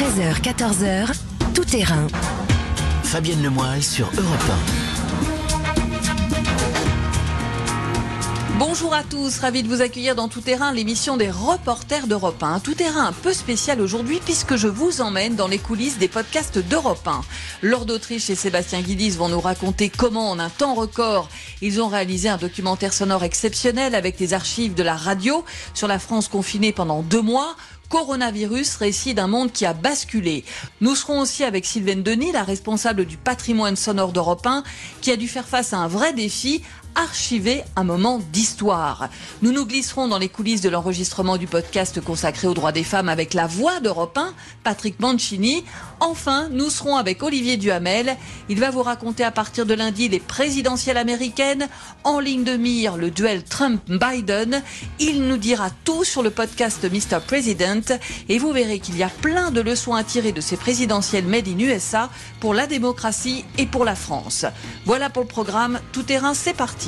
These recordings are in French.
13h, 14h, tout terrain. Fabienne Lemoyle sur Europe Bonjour à tous, ravi de vous accueillir dans Tout Terrain, l'émission des reporters d'Europe 1. Tout Terrain un peu spécial aujourd'hui puisque je vous emmène dans les coulisses des podcasts d'Europe 1. Lord d'Autriche et Sébastien Guidis vont nous raconter comment en un temps record ils ont réalisé un documentaire sonore exceptionnel avec des archives de la radio sur la France confinée pendant deux mois Coronavirus, récit d'un monde qui a basculé. Nous serons aussi avec Sylvaine Denis, la responsable du patrimoine sonore d'Europe 1, qui a dû faire face à un vrai défi, archiver un moment d'histoire. Nous nous glisserons dans les coulisses de l'enregistrement du podcast consacré aux droits des femmes avec la voix d'Europe 1, Patrick Mancini. Enfin, nous serons avec Olivier Duhamel. Il va vous raconter à partir de lundi les présidentielles américaines, en ligne de mire le duel Trump-Biden. Il nous dira tout sur le podcast Mr. President et vous verrez qu'il y a plein de leçons à tirer de ces présidentielles made in USA pour la démocratie et pour la France. Voilà pour le programme. Tout terrain, c'est parti.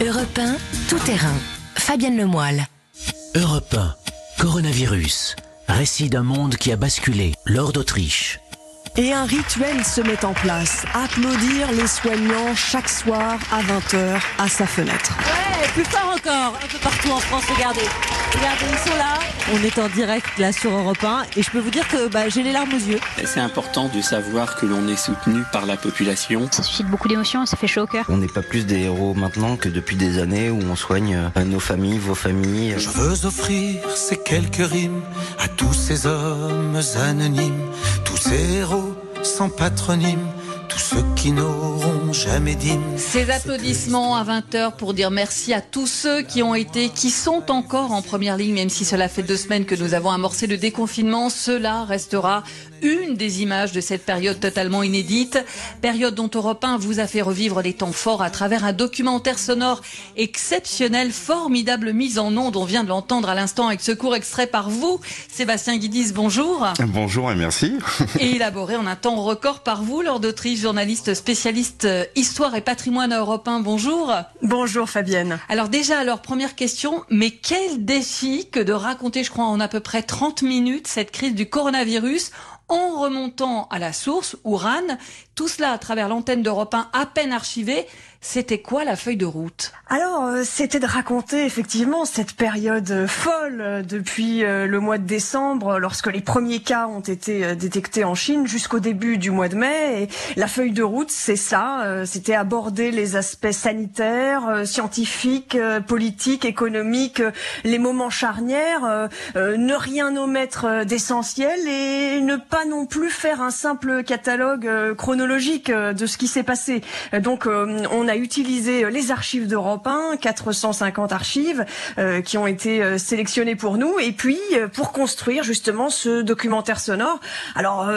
Europe 1, tout terrain. Fabienne Lemoyle. Europe 1, coronavirus. Récit d'un monde qui a basculé. Lors d'Autriche. Et un rituel se met en place. Applaudir les soignants chaque soir à 20h à sa fenêtre. Ouais, plus fort encore. Un peu partout en France, regardez. Regardez, ils sont là. On est en direct là sur Europe 1 et je peux vous dire que bah, j'ai les larmes aux yeux. C'est important de savoir que l'on est soutenu par la population. Ça suscite beaucoup d'émotions, ça fait chaud au cœur. On n'est pas plus des héros maintenant que depuis des années où on soigne euh, nos familles, vos familles. Je veux offrir ces quelques rimes à tous ces hommes anonymes, héros sans patronyme tous ceux qui n'auront jamais dit. Ces applaudissements à 20h pour dire merci à tous ceux qui ont été, qui sont encore en première ligne, même si cela fait deux semaines que nous avons amorcé le déconfinement. Cela restera une des images de cette période totalement inédite. Période dont Europe 1 vous a fait revivre les temps forts à travers un documentaire sonore exceptionnel, formidable mise en onde. On vient de l'entendre à l'instant avec ce court extrait par vous. Sébastien Guidis, bonjour. Bonjour et merci. et élaboré en un temps record par vous, lors d'Autriche journaliste spécialiste euh, histoire et patrimoine européen. Bonjour. Bonjour Fabienne. Alors déjà, alors première question, mais quel défi que de raconter, je crois, en à peu près 30 minutes cette crise du coronavirus en remontant à la source, Ouran, tout cela à travers l'antenne d'Europe 1 à peine archivée. C'était quoi la feuille de route? Alors, euh, c'était de raconter effectivement cette période folle euh, depuis euh, le mois de décembre, lorsque les premiers cas ont été détectés en Chine, jusqu'au début du mois de mai. Et la feuille de route, c'est ça, c'était aborder les aspects sanitaires, scientifiques, politiques, économiques, les moments charnières, ne rien omettre d'essentiel et ne pas non plus faire un simple catalogue chronologique de ce qui s'est passé. Donc, on a utilisé les archives d'Europe 1, 450 archives euh, qui ont été euh, sélectionnées pour nous, et puis euh, pour construire justement ce documentaire sonore. Alors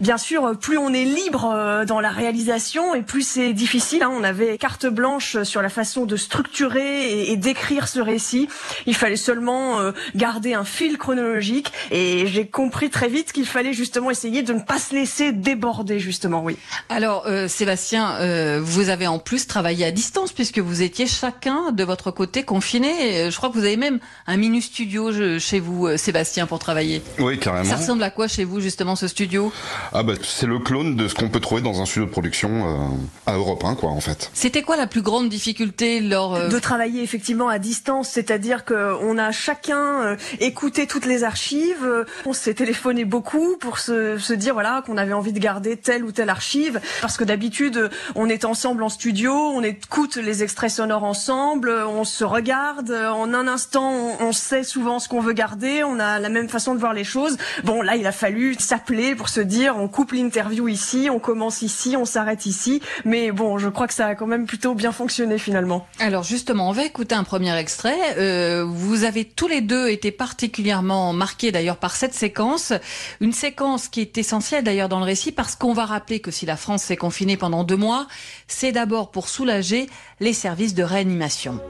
bien sûr, plus on est libre dans la réalisation, et plus c'est difficile. Hein. On avait carte blanche sur la façon de structurer et d'écrire ce récit. Il fallait seulement garder un fil chronologique, et j'ai compris très vite qu'il fallait justement essayer de ne pas se laisser déborder, justement. Oui. Alors Sébastien, vous avez en plus travailler à distance puisque vous étiez chacun de votre côté confiné. Je crois que vous avez même un mini studio chez vous, euh, Sébastien, pour travailler. Oui, carrément. Ça ressemble à quoi chez vous justement ce studio? Ah bah c'est le clone de ce qu'on peut trouver dans un studio de production euh, à Europe 1, quoi, en fait. C'était quoi la plus grande difficulté lors euh, de travailler effectivement à distance, c'est-à-dire qu'on a chacun écouté toutes les archives, on s'est téléphoné beaucoup pour se, se dire voilà qu'on avait envie de garder telle ou telle archive, parce que d'habitude on est ensemble en studio on écoute les extraits sonores ensemble, on se regarde, en un instant on sait souvent ce qu'on veut garder, on a la même façon de voir les choses. Bon là il a fallu s'appeler pour se dire on coupe l'interview ici, on commence ici, on s'arrête ici, mais bon je crois que ça a quand même plutôt bien fonctionné finalement. Alors justement on va écouter un premier extrait. Euh, vous avez tous les deux été particulièrement marqués d'ailleurs par cette séquence, une séquence qui est essentielle d'ailleurs dans le récit parce qu'on va rappeler que si la France s'est confinée pendant deux mois, c'est d'abord pour soulager les services de réanimation.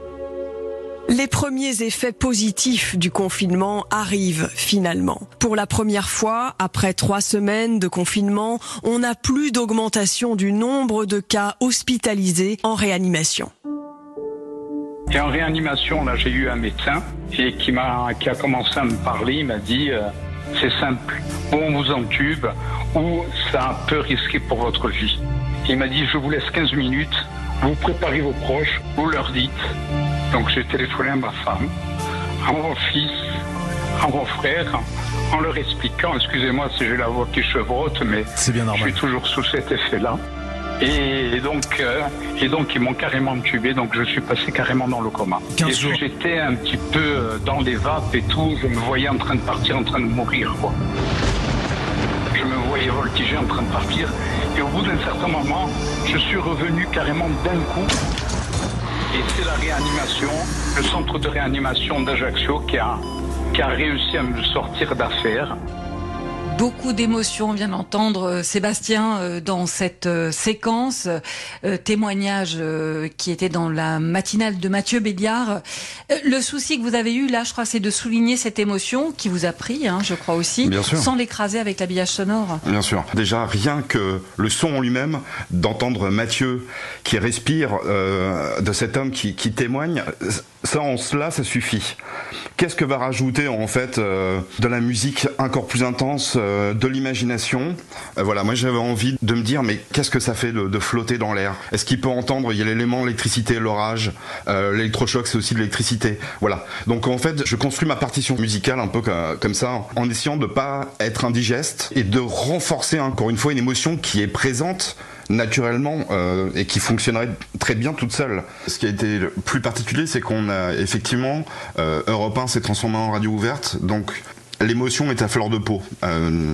Les premiers effets positifs du confinement arrivent finalement. Pour la première fois, après trois semaines de confinement, on n'a plus d'augmentation du nombre de cas hospitalisés en réanimation. Et en réanimation, là, j'ai eu un médecin et qui m'a, qui a commencé à me parler. Il m'a dit, euh, c'est simple. Ou on vous entube, ou c'est un peu risqué pour votre vie. Il m'a dit, je vous laisse 15 minutes, vous préparez vos proches, vous leur dites. Donc j'ai téléphoné à ma femme, à mon fils, à mon frère, en leur expliquant, excusez-moi si j'ai la voix qui chevrotte, mais bien je suis toujours sous cet effet-là. Et donc, euh, et donc ils m'ont carrément tubé, donc je suis passé carrément dans le coma. 15 et jours. j'étais un petit peu euh, dans les vapes et tout, je me voyais en train de partir, en train de mourir, quoi. Je me voyais voltiger en train de partir, et au bout d'un certain moment, je suis revenu carrément d'un coup. Et c'est la réanimation, le centre de réanimation d'Ajaccio qui a, qui a réussi à me sortir d'affaire. Beaucoup d'émotions, on vient d'entendre euh, Sébastien euh, dans cette euh, séquence, témoignage qui était dans la matinale de Mathieu Béliard. Le souci que vous avez eu là, je crois, c'est de souligner cette émotion qui vous a pris, hein, je crois aussi, Bien sûr. sans l'écraser avec l'habillage sonore. Bien sûr. Déjà, rien que le son en lui-même, d'entendre Mathieu qui respire euh, de cet homme qui, qui témoigne, ça en cela, ça suffit. Qu'est-ce que va rajouter en fait euh, de la musique encore plus intense, euh, de l'imagination? Euh, Voilà, moi j'avais envie de me dire, mais qu'est-ce que ça fait de, flotter dans l'air? Est-ce qu'il peut entendre Il y a l'élément l'électricité, l'orage, l'électrochoc, c'est aussi de l'électricité. Voilà. Donc en fait, je construis ma partition musicale un peu comme ça, en essayant de pas être indigeste et de renforcer encore une fois une émotion qui est présente naturellement euh, et qui fonctionnerait très bien toute seule. Ce qui a été le plus particulier, c'est qu'on a effectivement euh, Europe 1 s'est transformé en radio ouverte, donc l'émotion est à fleur de peau euh,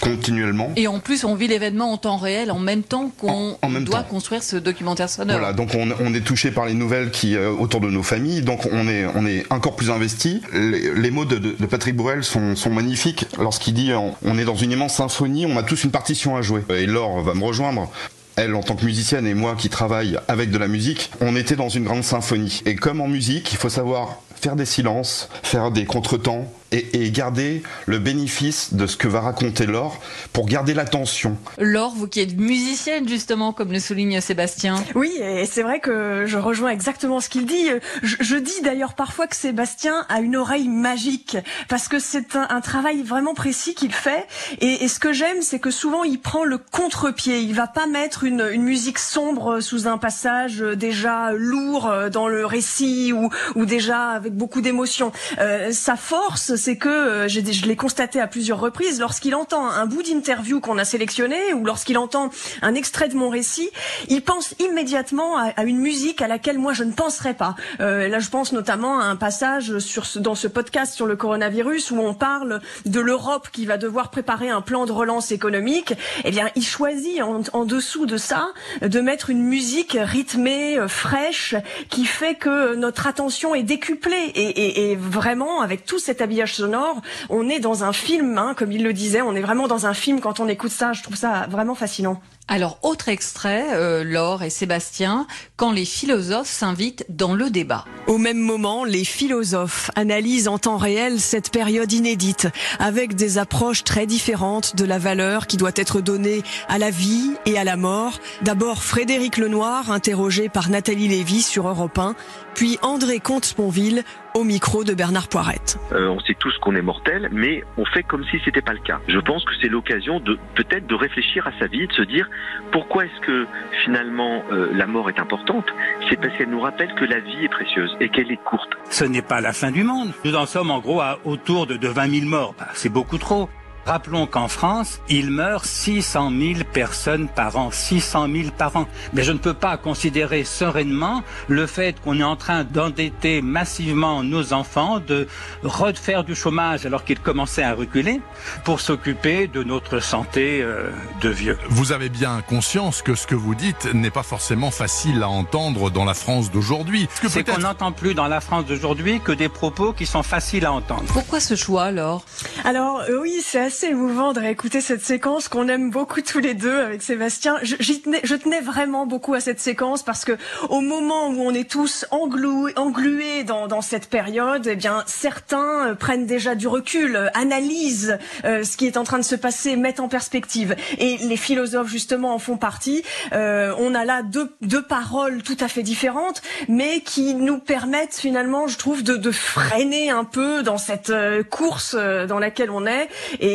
continuellement. Et en plus, on vit l'événement en temps réel, en même temps qu'on doit temps. construire ce documentaire sonore. Voilà, donc on, on est touché par les nouvelles qui euh, autour de nos familles, donc on est on est encore plus investi. Les, les mots de, de, de Patrick Bourrel sont, sont magnifiques lorsqu'il dit on, on est dans une immense symphonie, on a tous une partition à jouer. Et Laure va me rejoindre. Elle, en tant que musicienne, et moi qui travaille avec de la musique, on était dans une grande symphonie. Et comme en musique, il faut savoir faire des silences, faire des contretemps et, et garder le bénéfice de ce que va raconter Laure pour garder l'attention. Laure, vous qui êtes musicienne justement, comme le souligne Sébastien. Oui, et c'est vrai que je rejoins exactement ce qu'il dit. Je, je dis d'ailleurs parfois que Sébastien a une oreille magique parce que c'est un, un travail vraiment précis qu'il fait. Et, et ce que j'aime, c'est que souvent il prend le contre-pied. Il va pas mettre une, une musique sombre sous un passage déjà lourd dans le récit ou, ou déjà avec beaucoup d'émotion. Euh, sa force, c'est que euh, je l'ai constaté à plusieurs reprises lorsqu'il entend un bout d'interview qu'on a sélectionné ou lorsqu'il entend un extrait de mon récit, il pense immédiatement à, à une musique à laquelle moi je ne penserais pas. Euh, là, je pense notamment à un passage sur ce, dans ce podcast sur le coronavirus où on parle de l'Europe qui va devoir préparer un plan de relance économique. Eh bien, il choisit en, en dessous de ça de mettre une musique rythmée, euh, fraîche, qui fait que notre attention est décuplée. Et, et- et vraiment, avec tout cet habillage sonore, on est dans un film, hein, comme il le disait, on est vraiment dans un film quand on écoute ça. Je trouve ça vraiment fascinant. Alors, autre extrait, euh, Laure et Sébastien, quand les philosophes s'invitent dans le débat. Au même moment, les philosophes analysent en temps réel cette période inédite, avec des approches très différentes de la valeur qui doit être donnée à la vie et à la mort. D'abord Frédéric Lenoir, interrogé par Nathalie Lévy sur Europe 1, puis André Comte-Sponville au micro de Bernard Poirette. Euh, on sait tous qu'on est mortel, mais on fait comme si c'était pas le cas. Je pense que c'est l'occasion de peut-être de réfléchir à sa vie, de se dire pourquoi est-ce que finalement euh, la mort est importante? C'est parce qu'elle nous rappelle que la vie est précieuse et qu'elle est courte. Ce n'est pas la fin du monde. Nous en sommes en gros à autour de, de 20 000 morts. Bah, c'est beaucoup trop. Rappelons qu'en France, il meurt 600 000 personnes par an. 600 000 par an. Mais je ne peux pas considérer sereinement le fait qu'on est en train d'endetter massivement nos enfants, de refaire du chômage alors qu'ils commençaient à reculer, pour s'occuper de notre santé euh, de vieux. Vous avez bien conscience que ce que vous dites n'est pas forcément facile à entendre dans la France d'aujourd'hui. C'est qu'on n'entend plus dans la France d'aujourd'hui que des propos qui sont faciles à entendre. Pourquoi ce choix, Laure Alors euh, oui, c'est assez émouvant de réécouter cette séquence qu'on aime beaucoup tous les deux avec Sébastien. Je, tenais, je tenais vraiment beaucoup à cette séquence parce que au moment où on est tous englués, englués dans, dans cette période, eh bien certains euh, prennent déjà du recul, euh, analysent euh, ce qui est en train de se passer, mettent en perspective. Et les philosophes justement en font partie. Euh, on a là deux, deux paroles tout à fait différentes, mais qui nous permettent finalement, je trouve, de, de freiner un peu dans cette course dans laquelle on est,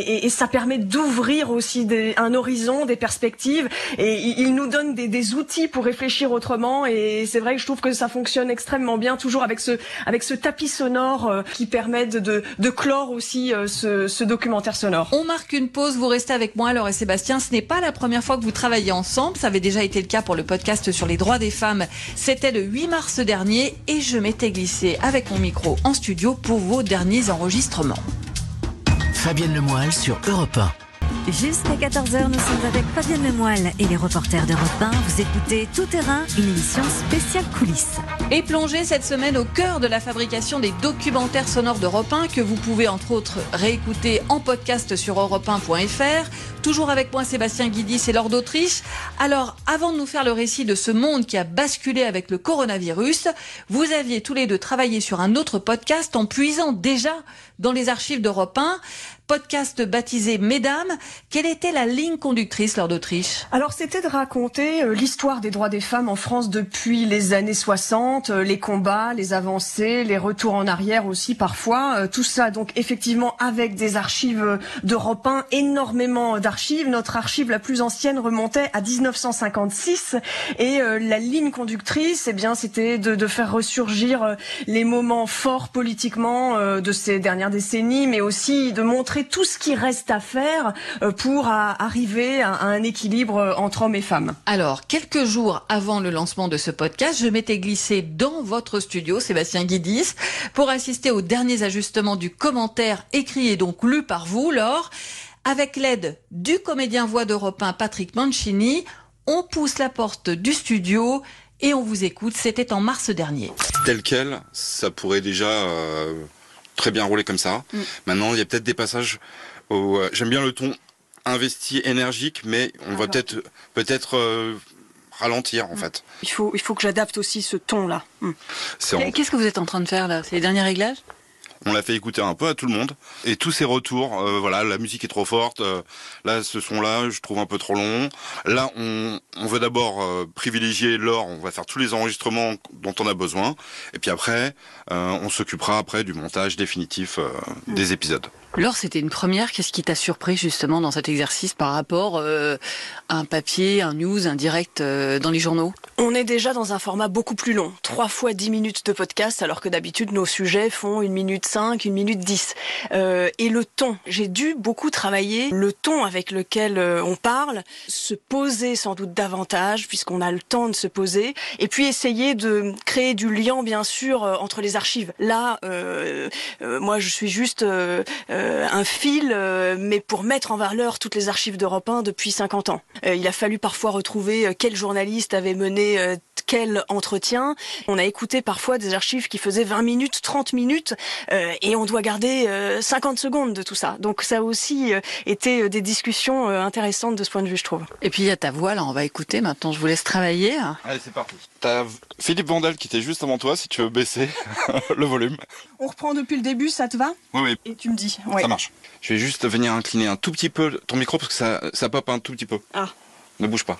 et, ça permet d'ouvrir aussi un horizon, des perspectives, et il nous donne des, outils pour réfléchir autrement. Et c'est vrai que je trouve que ça fonctionne extrêmement bien, toujours avec ce avec ce tapis sonore euh, qui permet de, de, clore aussi euh, ce, ce, documentaire sonore. On marque une pause, vous restez avec moi, Laure et Sébastien. Ce n'est pas la première fois que vous travaillez ensemble, ça avait déjà été le cas pour le podcast sur les droits des femmes. C'était le 8 mars dernier et je m'étais glissée avec mon micro en studio pour vos derniers enregistrements. Fabienne Lemoyle sur Europe 1. Jusqu'à 14h, nous sommes avec Fabienne Lemoyle et les reporters d'Europe 1. Vous écoutez Tout Terrain, une émission spéciale coulisses. Et plongez cette semaine au cœur de la fabrication des documentaires sonores d'Europe 1 que vous pouvez entre autres réécouter en podcast sur europe1.fr. Toujours avec moi Sébastien Guidis et Lord d'Autriche. Alors, avant de nous faire le récit de ce monde qui a basculé avec le coronavirus, vous aviez tous les deux travaillé sur un autre podcast en puisant déjà dans les archives d'Europe 1 podcast baptisé Mesdames. Quelle était la ligne conductrice lors d'Autriche Alors c'était de raconter euh, l'histoire des droits des femmes en France depuis les années 60, euh, les combats, les avancées, les retours en arrière aussi parfois. Euh, tout ça donc effectivement avec des archives d'Europe 1, énormément d'archives. Notre archive la plus ancienne remontait à 1956 et la ligne conductrice, eh bien c'était de, de, faire ressurgir les moments forts politiquement de ces dernières décennies, mais aussi de montrer tout ce qui reste à faire euh, pour arriver à un équilibre euh, entre hommes et femmes. Alors, quelques jours avant le lancement de ce podcast, je m'étais glissé dans votre studio, Sébastien Guidis, pour assister aux derniers ajustements du commentaire écrit et donc lu par vous, Laure. Avec l'aide du comédien voix d'Europe 1 Patrick Mancini, on pousse la porte du studio et on vous écoute. C'était en mars dernier. Tel quel, ça pourrait déjà euh, très bien roulé comme ça. Mm. Maintenant, il y a peut-être des passages où euh, j'aime bien le ton investi, énergique, mais on va peut-être peut-être euh, ralentir en mm. fait. Il faut il faut que j'adapte aussi ce ton là. Mm. Qu'est-ce que vous êtes en train de faire là? C'est les derniers réglages? On l'a fait écouter un peu à tout le monde et tous ces retours, euh, voilà, la musique est trop forte, là ce son là, je trouve un peu trop long. Là, on, on veut d'abord privilégier l'or, on va faire tous les enregistrements dont on a besoin et puis après, on s'occupera après du montage définitif des épisodes. Laure, c'était une première. Qu'est-ce qui t'a surpris justement dans cet exercice par rapport euh, à un papier, un news, un direct euh, dans les journaux? On est déjà dans un format beaucoup plus long. Trois fois dix minutes de podcast, alors que d'habitude nos sujets font une minute une minute dix. Euh, et le ton. J'ai dû beaucoup travailler le ton avec lequel on parle, se poser sans doute davantage, puisqu'on a le temps de se poser, et puis essayer de créer du lien, bien sûr, entre les archives. Là, moi, je suis juste euh, un fil, euh, mais pour mettre en valeur toutes les archives d'Europe 1 depuis 50 ans. Euh, il a fallu parfois retrouver quel journaliste avait mené quel entretien. On a écouté parfois des archives qui faisaient 20 minutes, 30 minutes, et on doit garder 50 secondes de tout ça. Donc ça a aussi été des discussions intéressantes de ce point de vue, je trouve. Et puis il y a ta voix, là, on va écouter. Maintenant, je vous laisse travailler. Allez, c'est parti. T'as Philippe Vandel qui était juste avant toi, si tu veux baisser le volume. On reprend depuis le début, ça te va? Oui, oui. Et tu me dis. Ça marche. Je vais juste venir incliner un tout petit peu ton micro parce que ça, ça pop un tout petit peu. Ah. Ne bouge pas.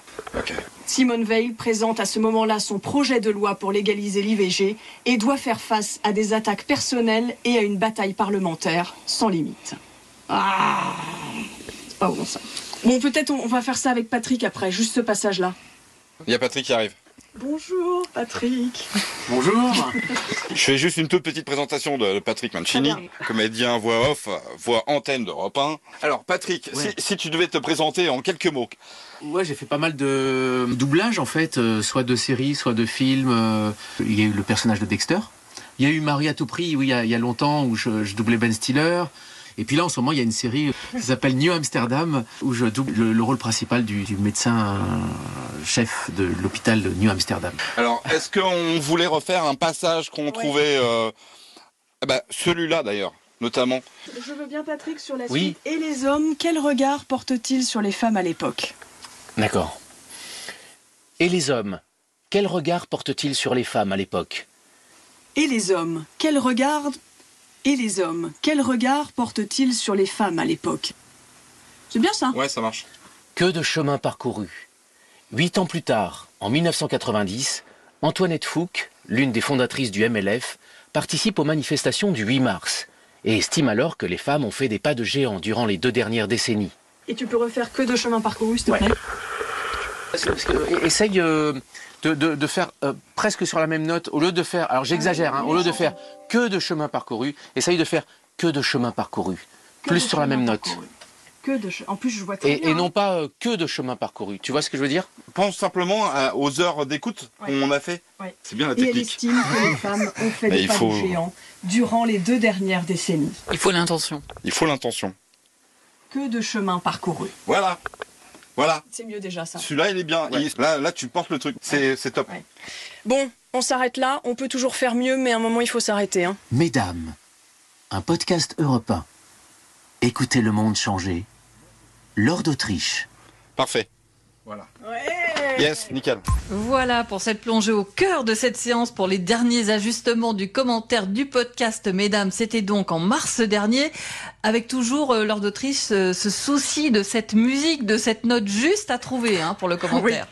Simone Veil présente à ce moment-là son projet de loi pour légaliser l'IVG et doit faire face à des attaques personnelles et à une bataille parlementaire sans limite. Ah C'est pas bon ça. Bon, peut-être on va faire ça avec Patrick après, juste ce passage-là. Il y a Patrick qui arrive. Bonjour Patrick. Bonjour. Je fais juste une toute petite présentation de Patrick Mancini, comédien voix off, voix antenne d'Europe 1. Alors Patrick, si, tu devais te présenter en quelques mots. Ouais, j'ai fait pas mal de doublage en fait, euh, soit de séries, soit de films. Euh, il y a eu le personnage de Dexter. Il y a eu Marie à tout prix, oui, il y a, longtemps où je, je doublais Ben Stiller. Et puis là, en ce moment, il y a une série qui s'appelle New Amsterdam, où je double le, rôle principal du, médecin euh, chef de l'hôpital de New Amsterdam. Alors, est-ce qu'on voulait refaire un passage qu'on trouvait... Euh, eh ben, celui-là, d'ailleurs. notamment. Je veux bien Patrick sur la Oui. suite. Et les hommes, quel regard portent-ils sur les femmes à l'époque? D'accord. Et les hommes Quel regard portent-ils sur les femmes à l'époque? Et les hommes, quel regard Et les hommes, quel regard portent-ils sur les femmes à l'époque? C'est bien ça? Ouais, ça marche. Que de chemin parcouru. Huit ans plus tard, en 1990, Antoinette Fouque, l'une des fondatrices du MLF, participe aux manifestations du 8 mars et estime alors que les femmes ont fait des pas de géant durant les deux dernières décennies. Et tu peux refaire que de chemin parcouru, s'il te plaît? Essaye euh, de, de- de faire euh, presque sur la même note, au lieu de faire, alors j'exagère, hein, au lieu de faire que de chemin parcouru, essaye de faire que de chemin parcouru, Que plus sur la même note. parcouru. Que de che- En plus, je vois très Et, bien. et non pas euh, que de chemin parcouru. Tu vois ce que je veux dire? Pense simplement à- aux heures d'écoute qu'on a fait. Ouais. C'est bien la Et elle technique. estime que les femmes ont fait des il pas faut- de géant durant les deux dernières décennies. Il faut l'intention. Il faut l'intention. Que de chemin parcouru. Voilà. Voilà. C'est mieux déjà ça. Celui-là, il est bien. Il- là, là, tu portes le truc. C'est c'est top. Bon, on s'arrête là. On peut toujours faire mieux, mais à un moment, il faut s'arrêter. Hein. Mesdames, un podcast européen. Écoutez le monde changer. Lors d'Autriche. Parfait. Voilà. Yes, nickel. Voilà pour cette plongée au cœur de cette séance pour les derniers ajustements du commentaire du podcast. Mesdames, c'était donc en mars dernier, avec toujours euh, lors d'Autriche euh, ce souci de cette musique, de cette note juste à trouver hein, pour le commentaire.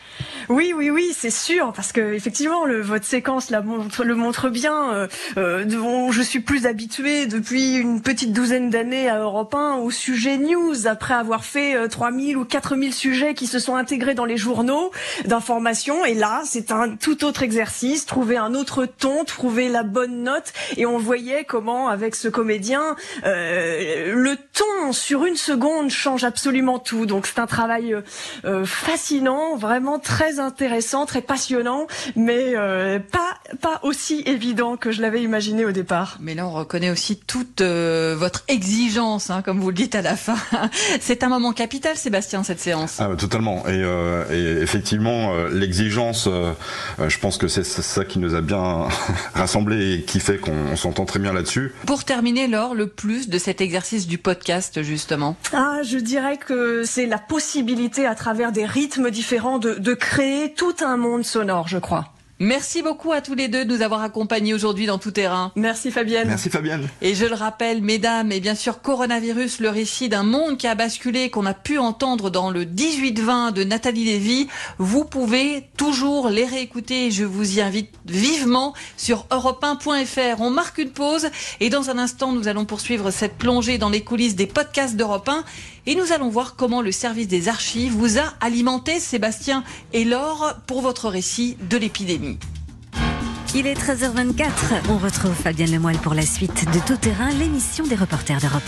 Oui, oui, oui, c'est sûr, parce que effectivement, le, votre séquence la montre, le montre bien. Euh, euh, dont je suis plus habituée depuis une petite douzaine d'années à Europe 1 au sujet news, après avoir fait euh, 3000 ou 4000 sujets qui se sont intégrés dans les journaux d'information. Et là, c'est un tout autre exercice, trouver un autre ton, trouver la bonne note. Et on voyait comment, avec ce comédien, euh, le ton sur une seconde change absolument tout. Donc c'est un travail euh, euh, fascinant, vraiment très intéressant, très passionnant, mais euh, pas pas aussi évident que je l'avais imaginé au départ. Mais là, on reconnaît aussi toute euh, votre exigence, hein, comme vous le dites à la fin. C'est un moment capital, Sébastien, cette séance. Ah, bah, totalement. Et, euh, et effectivement, euh, l'exigence, je pense que c'est ça qui nous a bien rassemblés et qui fait qu'on on s'entend très bien là-dessus. Pour terminer, Laure, le plus de cet exercice du podcast, justement. Ah, je dirais que c'est la possibilité à travers des rythmes différents de, de créer tout un monde sonore, je crois. Merci beaucoup à tous les deux de nous avoir accompagnés aujourd'hui dans Tout Terrain. Merci Fabienne. Merci Fabienne. Et je le rappelle, mesdames, et bien sûr, coronavirus, le récit d'un monde qui a basculé, qu'on a pu entendre dans le 18-20 de Nathalie Lévy. Vous pouvez toujours les réécouter. Je vous y invite vivement sur europe1.fr. On marque une pause et dans un instant, nous allons poursuivre cette plongée dans les coulisses des podcasts d'Europe 1 et nous allons voir comment le service des archives vous a alimenté, Sébastien et Laure, pour votre récit de l'épidémie. didn't. Il est 13h24. On retrouve Fabienne Lemoyle pour la suite de Tout Terrain, l'émission des reporters d'Europe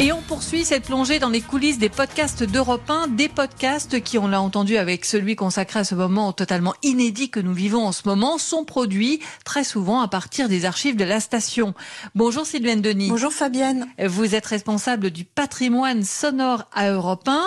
1. Et on poursuit cette plongée dans les coulisses des podcasts d'Europe 1, des podcasts qui, on l'a entendu avec celui consacré à ce moment totalement inédit que nous vivons en ce moment, sont produits très souvent à partir des archives de la station. Bonjour Sylvaine Denis. Bonjour Fabienne. Vous êtes responsable du patrimoine sonore à Europe 1.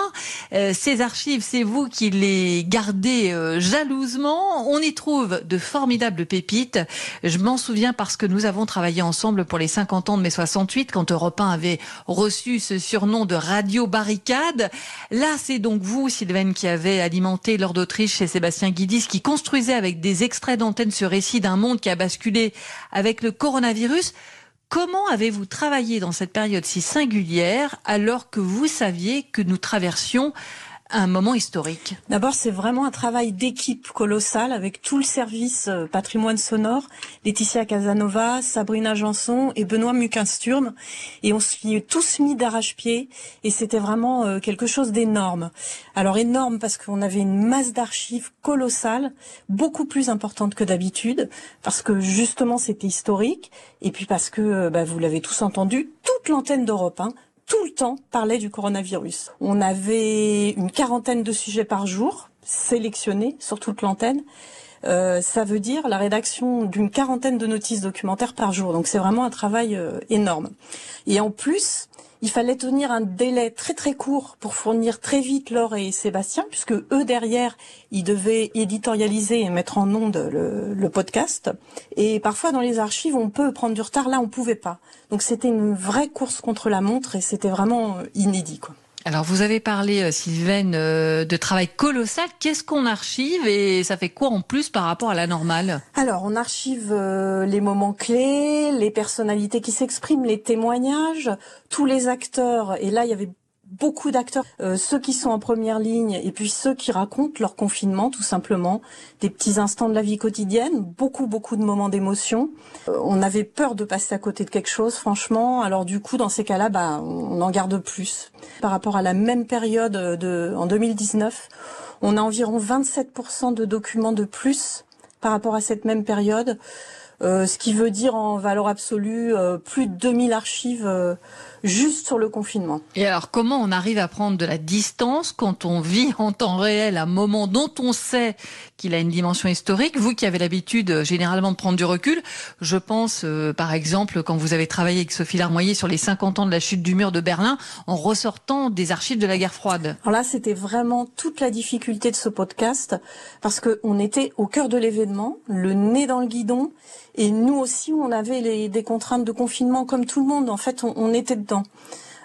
Euh, ces archives, c'est vous qui les gardez euh, jalousement. On y trouve de formidables pépites. Je m'en souviens parce que nous avons travaillé ensemble pour les 50 ans de mai 68 quand Europe 1 avait reçu ce surnom de radio barricade. Là, c'est donc vous, Sylvaine, qui avez alimenté Lord d'Autriche chez Sébastien Guidis, qui construisait avec des extraits d'antenne ce récit d'un monde qui a basculé avec le coronavirus. Comment avez-vous travaillé dans cette période si singulière alors que vous saviez que nous traversions un moment historique D'abord, c'est vraiment un travail d'équipe colossal avec tout le service euh, patrimoine sonore, Laetitia Casanova, Sabrina Janson et Benoît Mukinsturm. Et on s'y est tous mis d'arrache-pied et c'était vraiment euh, quelque chose d'énorme. Alors énorme parce qu'on avait une masse d'archives colossale, beaucoup plus importante que d'habitude, parce que justement c'était historique et puis parce que, euh, bah, vous l'avez tous entendu, toute l'antenne d'Europe 1 tout le temps parlait du coronavirus. On avait une quarantaine de sujets par jour sélectionnées sur toute l'antenne. Euh, ça veut dire la rédaction d'une quarantaine de notices documentaires par jour. Donc c'est vraiment un travail euh, énorme. Et en plus, il fallait tenir un délai très très court pour fournir très vite Laure et Sébastien, puisque eux derrière, ils devaient éditorialiser et mettre en onde le, le podcast. Et parfois dans les archives, on peut prendre du retard. Là, on pouvait pas. Donc c'était une vraie course contre la montre et c'était vraiment euh, inédit. Quoi. Alors vous avez parlé, euh, Sylvaine, euh, de travail colossal. Qu'est-ce qu'on archive et ça fait quoi en plus par rapport à la normale? Alors on archive euh, les moments clés, les personnalités qui s'expriment, les témoignages, tous les acteurs. Et là il y avait beaucoup d'acteurs, euh, ceux qui sont en première ligne et puis ceux qui racontent leur confinement tout simplement, des petits instants de la vie quotidienne, beaucoup beaucoup de moments d'émotion. Euh, on avait peur de passer à côté de quelque chose franchement, alors du coup dans ces cas-là bah on en garde plus. Par rapport à la même période de en 2019, on a environ 27% de documents de plus par rapport à cette même période. Euh, ce qui veut dire en valeur absolue euh, plus de 2000 archives euh, juste sur le confinement. Et alors comment on arrive à prendre de la distance quand on vit en temps réel un moment dont on sait qu'il a une dimension historique? Vous qui avez l'habitude généralement de prendre du recul, je pense par exemple quand vous avez travaillé avec Sophie Larmoyer sur les 50 ans de la chute du mur de Berlin en ressortant des archives de la guerre froide. Alors là c'était vraiment toute la difficulté de ce podcast parce que on était au cœur de l'événement, le nez dans le guidon et nous aussi, on avait les, des contraintes de confinement comme tout le monde. En fait, on, on était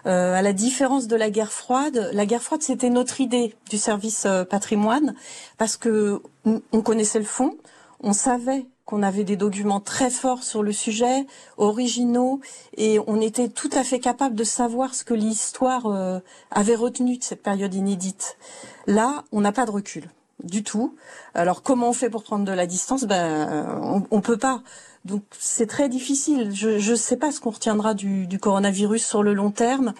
Euh, à la différence de la guerre froide, la guerre froide, c'était notre idée du service euh, patrimoine parce que on connaissait le fond, on savait qu'on avait des documents très forts sur le sujet, originaux, et on était tout à fait capable de savoir ce que l'histoire euh, avait retenu de cette période inédite. Là, on n'a pas de recul du tout. Alors comment on fait pour prendre de la distance? Ben on, on peut pas. Donc c'est très difficile. Je ne sais pas ce qu'on retiendra du, du, coronavirus sur le long terme.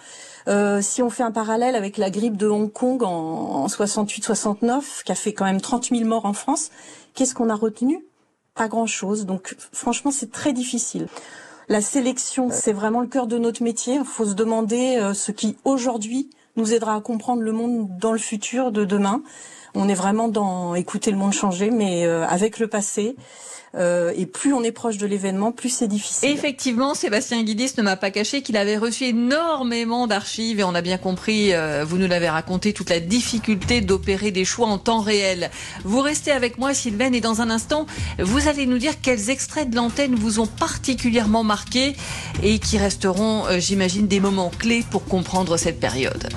Euh, si on fait un parallèle avec la grippe de Hong Kong en, en 68-69, qui a fait quand même 30 000 morts en France, qu'est-ce qu'on a retenu? Pas grand-chose. Donc franchement, c'est très difficile. La sélection, c'est vraiment le cœur de notre métier. Il faut se demander euh, ce qui aujourd'hui nous aidera à comprendre le monde dans le futur de demain. On est vraiment dans écouter le monde changer, mais euh, avec le passé. Euh, et plus on est proche de l'événement, plus c'est difficile. Effectivement, Sébastien Guidis ne m'a pas caché qu'il avait reçu énormément d'archives et on a bien compris, euh, vous nous l'avez raconté, toute la difficulté d'opérer des choix en temps réel. Vous restez avec moi, Sylvaine, et dans un instant, vous allez nous dire quels extraits de l'antenne vous ont particulièrement marqué et qui resteront, euh, j'imagine, des moments clés pour comprendre cette période.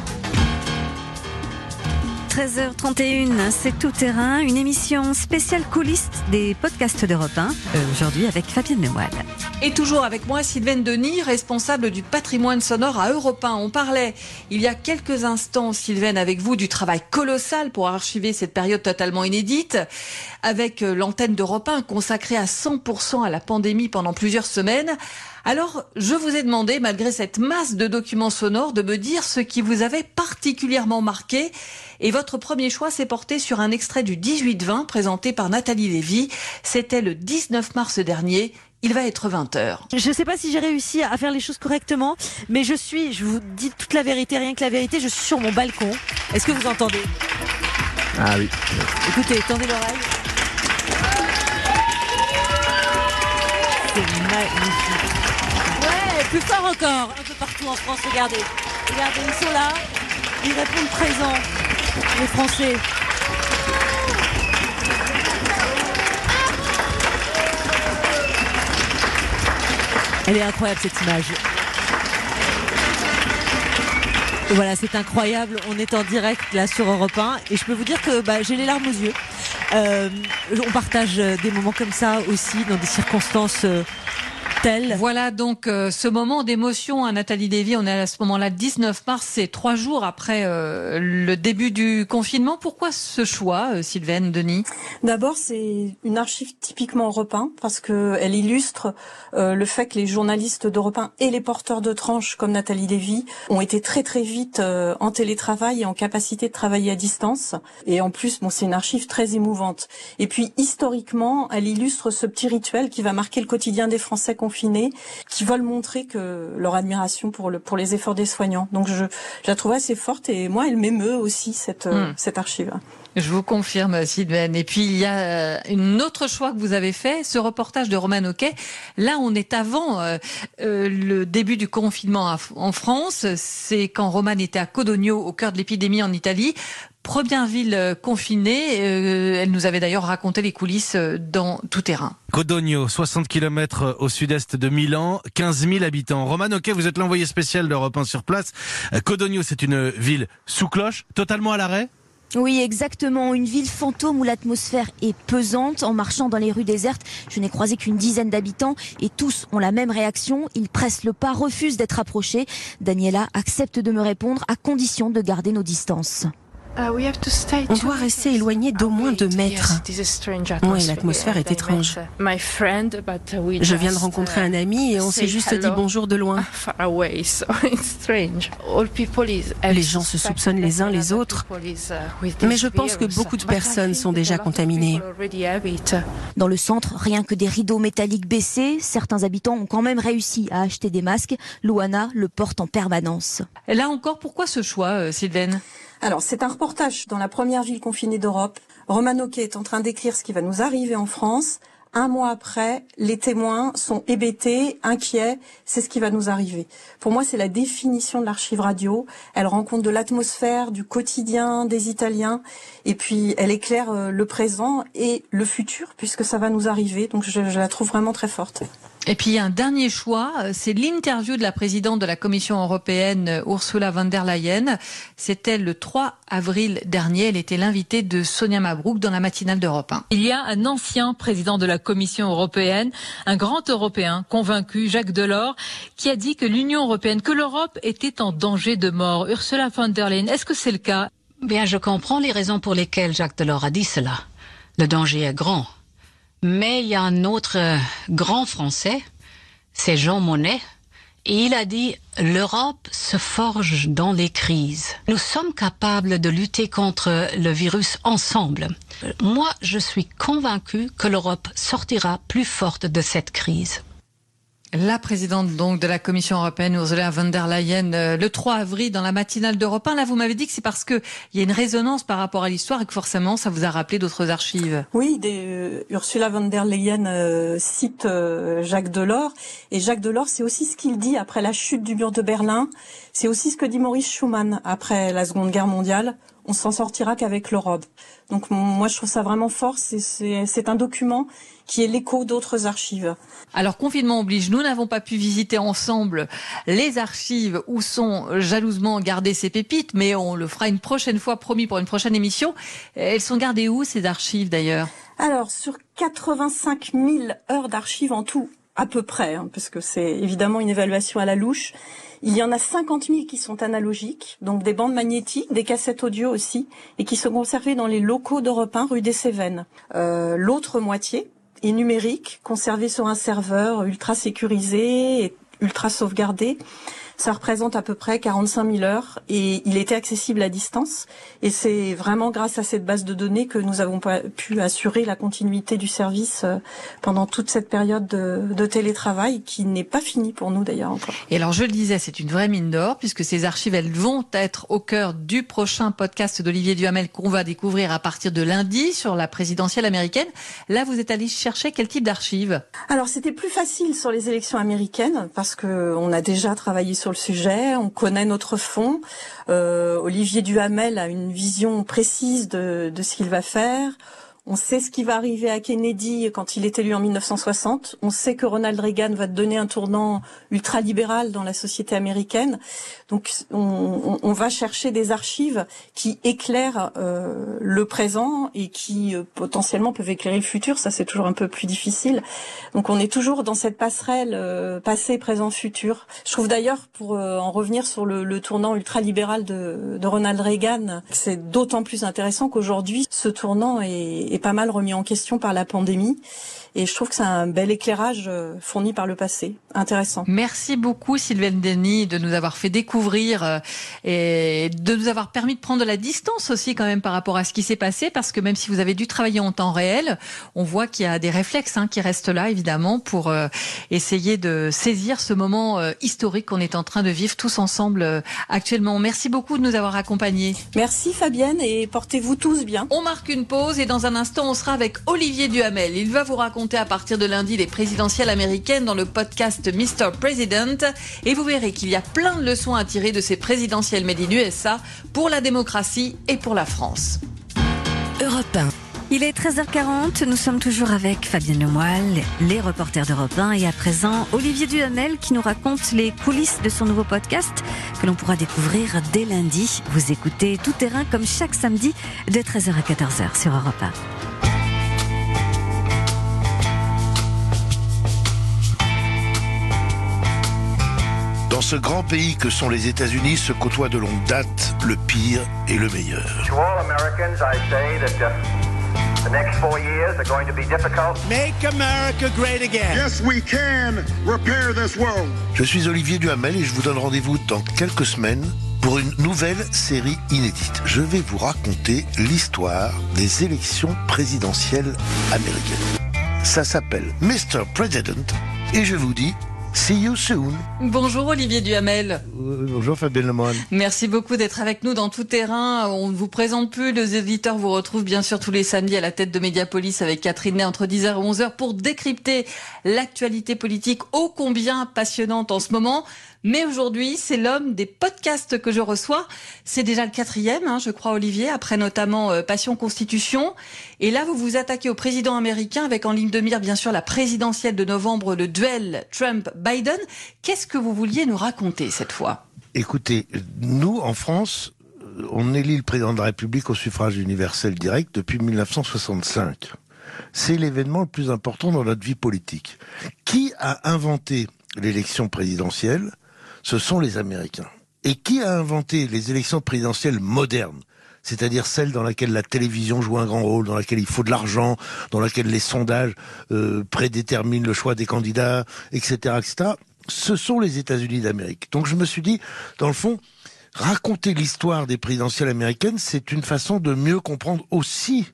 13h31, c'est Tout Terrain, une émission spéciale coulisses des podcasts d'Europe 1, aujourd'hui avec Fabienne Lemoyle. Et toujours avec moi, Sylvaine Denis, responsable du patrimoine sonore à Europe 1. On parlait il y a quelques instants, Sylvaine, avec vous, du travail colossal pour archiver cette période totalement inédite, avec l'antenne d'Europe 1 consacrée à 100% à la pandémie pendant plusieurs semaines. Alors, je vous ai demandé, malgré cette masse de documents sonores, de me dire ce qui vous avait particulièrement marqué. Et votre premier choix s'est porté sur un extrait du 18-20 présenté par Nathalie Lévy. C'était le 19 mars dernier. Il va être 20h. Je ne sais pas si j'ai réussi à faire les choses correctement, mais je suis, je vous dis toute la vérité, rien que la vérité, je suis sur mon balcon. Est-ce que vous entendez? Ah oui. Écoutez, tendez l'oreille. C'est magnifique. Plus fort encore. Un peu partout en France, regardez. Regardez, ils sont là. Ils répondent présent. Les Français. Elle est incroyable cette image. Voilà, c'est incroyable. On est en direct là sur Europe 1 et je peux vous dire que bah, j'ai les larmes aux yeux. Euh, on partage des moments comme ça aussi dans des circonstances euh, Voilà donc euh, ce moment d'émotion à Nathalie Lévy. On est à ce moment-là, 19 mars, c'est trois jours après euh, le début du confinement. Pourquoi ce choix, euh, Sylvaine, Denis? D'abord, c'est une archive typiquement Europe 1 parce que elle illustre euh, le fait que les journalistes d'Europe 1 et les porteurs de tranches comme Nathalie Lévy ont été très très vite euh, en télétravail et en capacité de travailler à distance. Et en plus, bon, c'est une archive très émouvante. Et puis historiquement, elle illustre ce petit rituel qui va marquer le quotidien des Français confinés, qui veulent montrer que leur admiration pour le pour les efforts des soignants. Donc je, je la trouve assez forte et moi, elle m'émeut aussi cette Mm. cette archive. Je vous confirme, Sylvain. Et puis, il y a euh, une autre choix que vous avez fait, ce reportage de Roman Hockey. Là, on est avant euh, euh, le début du confinement en France. C'est quand Roman était à Codogno, au cœur de l'épidémie en Italie. Première ville confinée. elle nous avait d'ailleurs raconté les coulisses dans tout terrain. Codogno, 60 km au sud-est de Milan, 15 000 habitants. Roman Hockey, vous êtes l'envoyé spécial d'Europe 1 sur place. Codogno, c'est une ville sous cloche, totalement à l'arrêt? Oui, exactement. Une ville fantôme où l'atmosphère est pesante. En marchant dans les rues désertes, je n'ai croisé qu'une dizaine d'habitants et tous ont la même réaction. Ils pressent le pas, refusent d'être approchés. Daniela accepte de me répondre à condition de garder nos distances. Uh, On doit rester éloigné d'au moins deux mètres. Oui, l'atmosphère est étrange. Je viens de rencontrer un ami et on s'est juste dit bonjour de loin. Les gens se soupçonnent les uns les autres, uh, mais je pense que beaucoup de personnes sont déjà contaminées. Dans le centre, rien que des rideaux métalliques baissés, certains habitants ont quand même réussi à acheter des masques. Luana le porte en permanence. Là encore, pourquoi ce choix, euh, Sylvain alors, c'est un reportage dans la première ville confinée d'Europe. Romano qui est en train d'écrire ce qui va nous arriver en France. Un mois après, les témoins sont hébétés, inquiets. C'est ce qui va nous arriver. Pour moi, c'est la définition de l'archive radio. Elle rend compte de l'atmosphère, du quotidien des Italiens. Et puis, elle éclaire euh, le présent et le futur, puisque ça va nous arriver. Donc, je la trouve vraiment très forte. Et puis un dernier choix, c'est l'interview de la présidente de la Commission européenne, Ursula von der Leyen. C'était le 3 avril dernier. Elle était l'invitée de Sonia Mabrouk dans la matinale d'Europe 1. Il y a un ancien président de la Commission européenne, un grand Européen convaincu, Jacques Delors, qui a dit que l'Union européenne, que l'Europe était en danger de mort. Ursula von der Leyen, est-ce que c'est le cas? Bien, je comprends les raisons pour lesquelles Jacques Delors a dit cela. Le danger est grand. Mais il y a un autre euh, grand Français, c'est Jean Monnet, et il a dit l'Europe se forge dans les crises. Nous sommes capables de lutter contre le virus ensemble. Moi, je suis convaincu que l'Europe sortira plus forte de cette crise. La présidente donc de la Commission européenne, Ursula von der Leyen, euh, le 3 avril dans la matinale d'Europe 1. Là, vous m'avez dit que c'est parce qu'il y a une résonance par rapport à l'histoire et que forcément, ça vous a rappelé d'autres archives. Oui, des, euh, Ursula von der Leyen euh, cite Jacques Delors. Et Jacques Delors, c'est aussi ce qu'il dit après la chute du mur de Berlin. C'est aussi ce que dit Maurice Schumann après la Seconde Guerre mondiale on s'en sortira qu'avec l'Europe. Donc moi je trouve ça vraiment fort, c'est un document qui est l'écho d'autres archives. Alors confinement oblige, nous n'avons pas pu visiter ensemble les archives où sont jalousement gardées ces pépites, mais on le fera une prochaine fois, promis pour une prochaine émission. Elles sont gardées où ces archives d'ailleurs? Alors sur 85 000 heures d'archives en tout, à peu près, hein, parce que c'est évidemment une évaluation à la louche. Il y en a 50 000 qui sont analogiques, donc des bandes magnétiques, des cassettes audio aussi, et qui sont conservées dans les locaux d'Europe 1 rue des Cévennes. Euh, L'autre moitié est numérique, conservée sur un serveur ultra sécurisé et ultra sauvegardé. Ça représente à peu près 45 000 heures et il était accessible à distance. Et c'est vraiment grâce à cette base de données que nous avons pu assurer la continuité du service euh, pendant toute cette période de, télétravail qui n'est pas finie pour nous d'ailleurs encore. Et alors je le disais, c'est une vraie mine d'or puisque ces archives, elles vont être au cœur du prochain podcast d'Olivier Duhamel qu'on va découvrir à partir de lundi sur la présidentielle américaine. Là, vous êtes allé chercher quel type d'archives? Alors c'était plus facile sur les élections américaines parce que on a déjà travaillé sur le sujet, on connaît notre fond. Euh, Olivier Duhamel a une vision précise de, de ce qu'il va faire. On sait ce qui va arriver à Kennedy quand il est élu en 1960. On sait que Ronald Reagan va donner un tournant ultralibéral dans la société américaine. Donc on, on, va chercher des archives qui éclairent euh, le présent et qui euh, potentiellement peuvent éclairer le futur. Ça c'est toujours un peu plus difficile. Donc on est toujours dans cette passerelle euh, passé, présent, futur. Je trouve d'ailleurs, pour en revenir sur le, le tournant ultralibéral de, de Ronald Reagan, c'est d'autant plus intéressant qu'aujourd'hui ce tournant est pas mal remis en question par la pandémie Et je trouve que c'est un bel éclairage euh, fourni par le passé. Intéressant. Merci beaucoup Sylvaine Denis de nous avoir fait découvrir euh, et de nous avoir permis de prendre de la distance aussi quand même par rapport à ce qui s'est passé parce que même si vous avez dû travailler en temps réel, on voit qu'il y a des réflexes hein, qui restent là évidemment pour euh, essayer de saisir ce moment historique qu'on est en train de vivre tous ensemble actuellement. Merci beaucoup de nous avoir accompagnés. Merci Fabienne et portez-vous tous bien. On marque une pause et dans un instant on sera avec Olivier Duhamel. Il va vous raconter à partir de lundi les présidentielles américaines dans le podcast Mr. President et vous verrez qu'il y a plein de leçons à tirer de ces présidentielles made in USA pour la démocratie et pour la France. Europe 1. Il est 13h40, nous sommes toujours avec Fabienne Lemoyle, les reporters d'Europe 1 et à présent Olivier Duhamel qui nous raconte les coulisses de son nouveau podcast que l'on pourra découvrir dès lundi. Vous écoutez Tout Terrain comme chaque samedi de 13h à 14h sur Europe 1. Dans ce grand pays que sont les États-Unis se côtoient de longue date le pire et le meilleur. Make America great again. Yes, we can repair this world. Je suis Olivier Duhamel et je vous donne rendez-vous dans quelques semaines pour une nouvelle série inédite. Je vais vous raconter l'histoire des élections présidentielles américaines. Ça s'appelle Mr. President et je vous dis See you soon. Bonjour Olivier Duhamel. bonjour Fabienne Lemoine. Merci beaucoup d'être avec nous dans Tout Terrain. On ne vous présente plus. Les éditeurs vous retrouvent bien sûr tous les samedis à la tête de Mediapolis avec Catherine Ney entre 10h et 11h pour décrypter l'actualité politique ô combien passionnante en ce moment. Mais aujourd'hui, c'est l'homme des podcasts que je reçois. C'est déjà le quatrième, hein, je crois, Olivier, après notamment euh, Passion Constitution. Et là, vous vous attaquez au président américain avec en ligne de mire, bien sûr, la présidentielle de novembre, le duel Trump-Biden. Qu'est-ce que vous vouliez nous raconter cette fois? Écoutez, nous, en France, on élit le président de la République au suffrage universel direct depuis 1965. C'est l'événement le plus important dans notre vie politique. Qui a inventé l'élection présidentielle? Ce sont les Américains. Et qui a inventé les élections présidentielles modernes? C'est-à-dire celles dans laquelle la télévision joue un grand rôle, dans laquelle il faut de l'argent, dans laquelle les sondages euh, prédéterminent le choix des candidats, etc., etc. Ce sont les États-Unis d'Amérique. Donc je me suis dit, dans le fond, raconter l'histoire des présidentielles américaines, c'est une façon de mieux comprendre aussi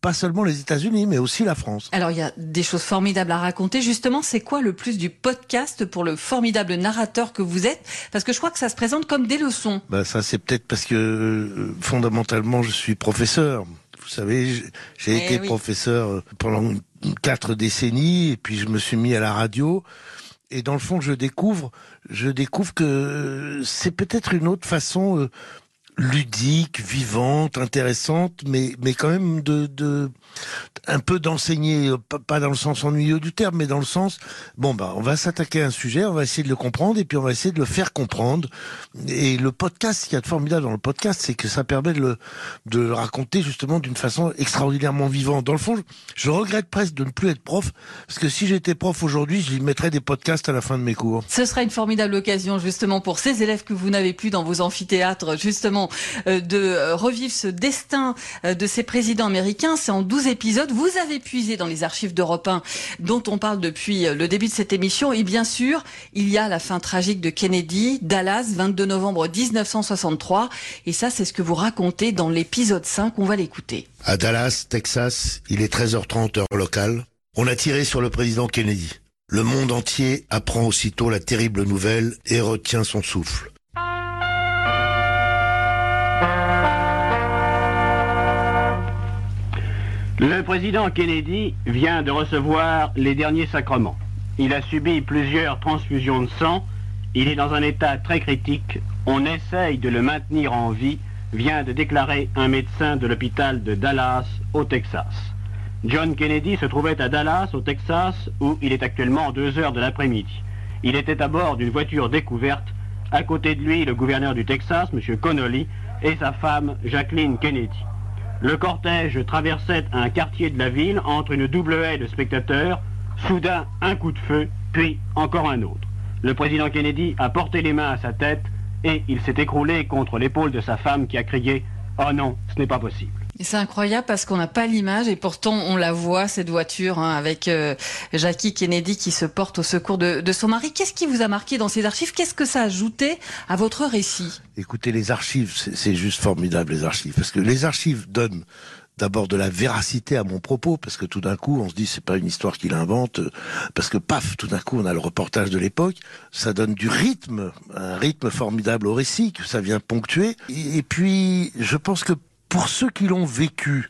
pas seulement les États-Unis, mais aussi la France. Alors il y a des choses formidables à raconter. Justement, c'est quoi le plus du podcast pour le formidable narrateur que vous êtes? Parce que je crois que ça se présente comme des leçons. Bah ça, c'est peut-être parce que euh, fondamentalement, je suis professeur. Vous savez, j'ai eh été professeur euh, pendant quatre décennies, et puis je me suis mis à la radio. Et dans le fond, je découvre, je découvre que c'est peut-être une autre façon euh, ludique, vivante, intéressante, mais mais quand même de, un peu d'enseigner, pas dans le sens ennuyeux du terme, mais dans le sens bon bah on va s'attaquer à un sujet, on va essayer de le comprendre et puis on va essayer de le faire comprendre. Et le podcast, ce qu'il y a de formidable dans le podcast, c'est que ça permet de le raconter justement d'une façon extraordinairement vivante. Dans le fond, je regrette presque de ne plus être prof parce que si j'étais prof aujourd'hui, je mettrais des podcasts à la fin de mes cours. Ce sera une formidable occasion justement pour ces élèves que vous n'avez plus dans vos amphithéâtres justement euh, de euh, revivre ce destin euh, de ces présidents américains. C'est en 12 épisodes. Vous avez puisé dans les archives d'Europe 1 dont on parle depuis le début de cette émission. Et bien sûr, il y a la fin tragique de Kennedy, Dallas, 22 novembre 1963. Et ça, c'est ce que vous racontez dans l'épisode 5. On va l'écouter. À Dallas, Texas, il est 13h30 heure locale. On a tiré sur le président Kennedy. Le monde entier apprend aussitôt la terrible nouvelle et retient son souffle. Le président Kennedy vient de recevoir les derniers sacrements. Il a subi plusieurs transfusions de sang. Il est dans un état très critique. On essaye de le maintenir en vie, vient de déclarer un médecin de l'hôpital de Dallas, au Texas. John Kennedy se trouvait à Dallas, au Texas, où il est actuellement 2 heures de l'après-midi. Il était à bord d'une voiture découverte. À côté de lui, le gouverneur du Texas, M. Connolly, et sa femme, Jacqueline Kennedy. Le cortège traversait un quartier de la ville entre une double haie de spectateurs. Soudain, un coup de feu, puis encore un autre. Le président Kennedy a porté les mains à sa tête et il s'est écroulé contre l'épaule de sa femme qui a crié ⁇ Oh non, ce n'est pas possible !⁇ C'est incroyable parce qu'on n'a pas l'image et pourtant on la voit cette voiture hein, avec euh, Jackie Kennedy qui se porte au secours de, de son mari. Qu'est-ce qui vous a marqué dans ces archives? Qu'est-ce que ça a ajouté à votre récit? Écoutez, les archives, c'est juste formidable les archives parce que les archives donnent d'abord de la véracité à mon propos, parce que tout d'un coup, on se dit c'est pas une histoire qu'il invente, euh, parce que paf, tout d'un coup, on a le reportage de l'époque, ça donne du rythme, un rythme formidable au récit, que ça vient ponctuer. Et puis, je pense que pour ceux qui l'ont vécu,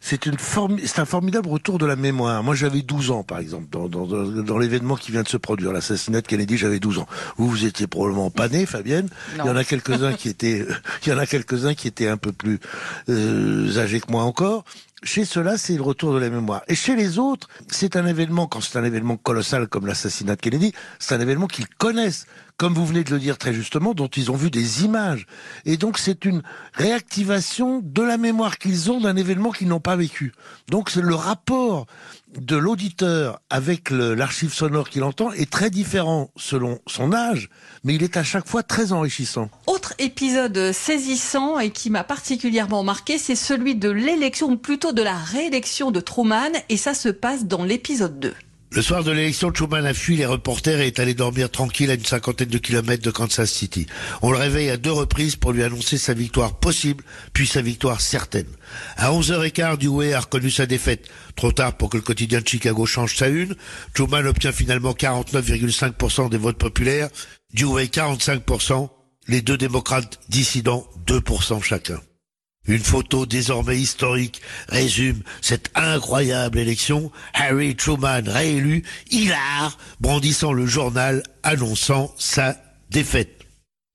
c'est une c'est un formidable retour de la mémoire. Moi, j'avais 12 ans, par exemple, dans, dans, dans, l'événement qui vient de se produire, l'assassinat de Kennedy, j'avais 12 ans. Vous, vous étiez probablement pas né, Fabienne. Il y en a quelques-uns qui étaient, il y en a quelques-uns qui étaient un peu plus euh, âgés que moi encore. Chez ceux-là, c'est le retour de la mémoire. Et chez les autres, c'est un événement, quand c'est un événement colossal comme l'assassinat de Kennedy, c'est un événement qu'ils connaissent, comme vous venez de le dire très justement, dont ils ont vu des images. Et donc c'est une réactivation de la mémoire qu'ils ont d'un événement qu'ils n'ont pas vécu. Donc le rapport de l'auditeur avec l'archive sonore qu'il entend est très différent selon son âge, mais il est à chaque fois très enrichissant. Autre épisode saisissant et qui m'a particulièrement marqué, c'est celui de l'élection, ou plutôt de la réélection de Truman, et ça se passe dans l'épisode 2. Le soir de l'élection, Truman a fui les reporters et est allé dormir tranquille à une cinquantaine de kilomètres de Kansas City. On le réveille à deux reprises pour lui annoncer sa victoire possible, puis sa victoire certaine. À 11h15, Dewey a reconnu sa défaite. Trop tard pour que le quotidien de Chicago change sa une. Truman obtient finalement 49,5% des votes populaires. Dewey 45%. Les deux démocrates dissidents 2% chacun. Une photo désormais historique résume cette incroyable élection. Harry Truman réélu, hilar, brandissant le journal annonçant sa défaite.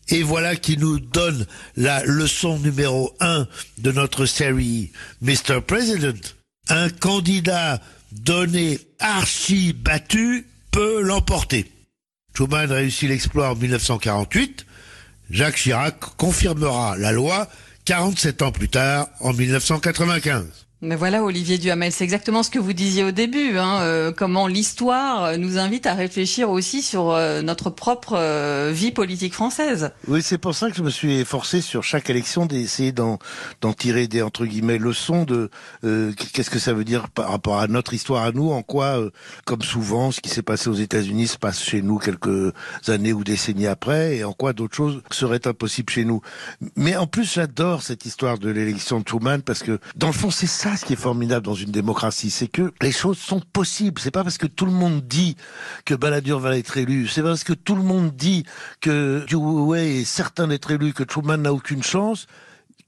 Et voilà qui nous donne la leçon numéro un de notre série Mr. President. Un candidat donné archi battu peut l'emporter. Truman réussit l'exploit en 1948. Jacques Chirac confirmera la loi 47 ans plus tard, en 1995. Mais voilà, Olivier Duhamel, c'est exactement ce que vous disiez au début, hein, euh, comment l'histoire nous invite à réfléchir aussi sur euh, notre propre euh, vie politique française. Oui, c'est pour ça que je me suis efforcé sur chaque élection d'essayer d'en tirer des entre guillemets leçons de qu'est-ce que ça veut dire par rapport à notre histoire à nous, en quoi, comme souvent, ce qui s'est passé aux États-Unis se passe chez nous quelques années ou décennies après, et en quoi d'autres choses seraient impossibles chez nous. Mais en plus, j'adore cette histoire de l'élection de Truman parce que dans le fond, c'est ça ce qui est formidable dans une démocratie, c'est que les choses sont possibles. C'est pas parce que tout le monde dit que Balladur va être élu, c'est parce que tout le monde dit que Dewey est certain d'être élu, que Truman n'a aucune chance,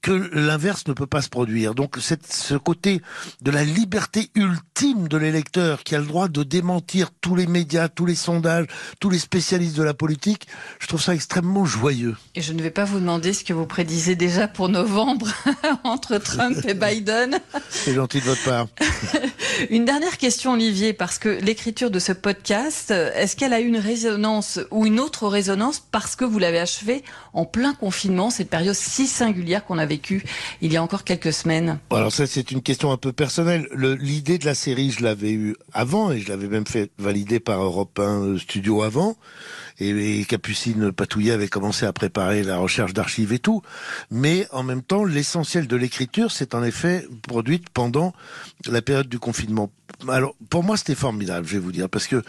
que l'inverse ne peut pas se produire. Donc ce côté de la liberté ultime de l'électeur qui a le droit de démentir tous les médias, tous les sondages, tous les spécialistes de la politique, je trouve ça extrêmement joyeux. Et je ne vais pas vous demander ce que vous prédisez déjà pour novembre entre Trump et Biden. C'est gentil de votre part. une dernière question Olivier, parce que l'écriture de ce podcast, est-ce qu'elle a une résonance ou une autre résonance parce que vous l'avez achevé en plein confinement, cette période si singulière qu'on a vécu il y a encore quelques semaines Alors ça, c'est une question un peu personnelle. L'idée de la série, je l'avais eue avant et je l'avais même fait valider par Europe 1 euh, Studio avant. Et, Capucine Patouillet avait commencé à préparer la recherche d'archives et tout. Mais en même temps, l'essentiel de l'écriture s'est en effet produite pendant la période du confinement. Alors, pour moi, c'était formidable, je vais vous dire, parce que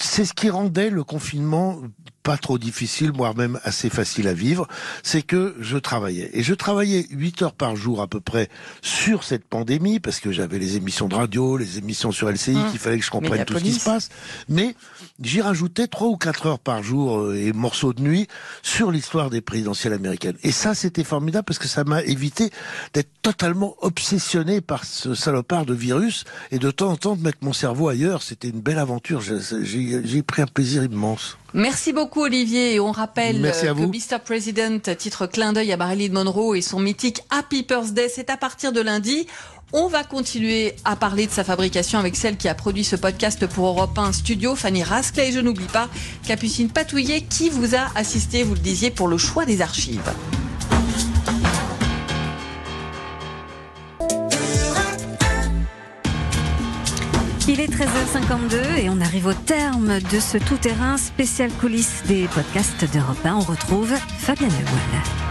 c'est ce qui rendait le confinement pas trop difficile, voire même assez facile à vivre, c'est que je travaillais. Et je travaillais 8 heures par jour à peu près sur cette pandémie, parce que j'avais les émissions de radio, les émissions sur LCI, mmh. qu'il fallait que je comprenne tout ce qui se passe. Mais j'y rajoutais 3 ou 4 heures par jour euh, et morceaux de nuit sur l'histoire des présidentielles américaines. Et ça, c'était formidable parce que ça m'a évité d'être totalement obsessionné par ce salopard de virus et de temps en temps de mettre mon cerveau ailleurs. C'était une belle aventure. J'ai pris un plaisir immense. Merci beaucoup Olivier et on rappelle que Mr. President, titre clin d'œil à Marilyn Monroe et son mythique Happy Birthday, c'est à partir de lundi. On va continuer à parler de sa fabrication avec celle qui a produit ce podcast pour Europe 1 Studio, Fanny Rasclay. Et je n'oublie pas Capucine Patouillet qui vous a assisté, vous le disiez, pour le choix des archives. 13h52 et on arrive au terme de ce tout-terrain spécial coulisses des podcasts d'Europe 1. On retrouve Fabien Lemoine.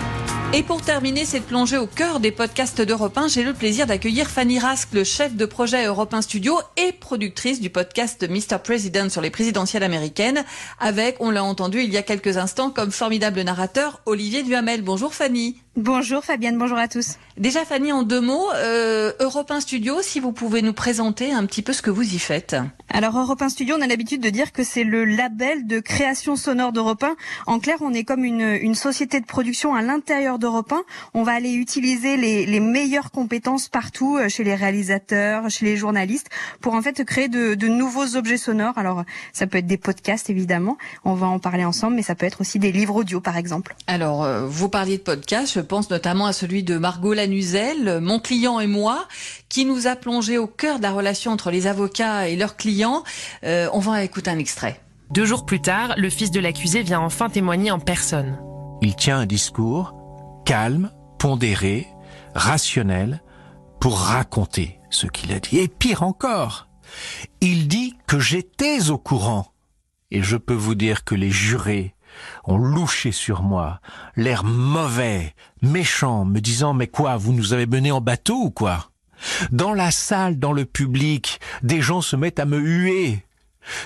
Et pour terminer cette plongée au cœur des podcasts d'Europe 1, j'ai le plaisir d'accueillir Fanny Rask, le chef de projet Europe 1 Studio et productrice du podcast Mr. President sur les présidentielles américaines, avec, on l'a entendu il y a quelques instants, comme formidable narrateur, Olivier Duhamel. Bonjour Fanny. Bonjour Fabienne, bonjour à tous. Déjà Fanny, en deux mots, euh, Europe 1 Studio, si vous pouvez nous présenter un petit peu ce que vous y faites. Alors Europe 1 Studio, on a l'habitude de dire que c'est le label de création sonore d'Europe 1. En clair, on est comme une, une société de production à l'intérieur d'Europe 1. On va aller utiliser les, les, meilleures compétences partout, euh, chez les réalisateurs, chez les journalistes, pour en fait créer de, de nouveaux objets sonores. Alors ça peut être des podcasts évidemment, on va en parler ensemble, mais ça peut être aussi des livres audio par exemple. Alors euh, vous parliez de podcasts, pense notamment à celui de Margot Lanuzel, mon client et moi, qui nous a plongé au cœur de la relation entre les avocats et leurs clients. Euh, on va écouter un extrait. Deux jours plus tard, le fils de l'accusé vient enfin témoigner en personne. Il tient un discours calme, pondéré, rationnel, pour raconter ce qu'il a dit. Et pire encore, il dit que j'étais au courant. Et je peux vous dire que les jurés ont louché sur moi, l'air mauvais, méchant, me disant Mais quoi, vous nous avez menés en bateau ou quoi? Dans la salle, dans le public, des gens se mettent à me huer.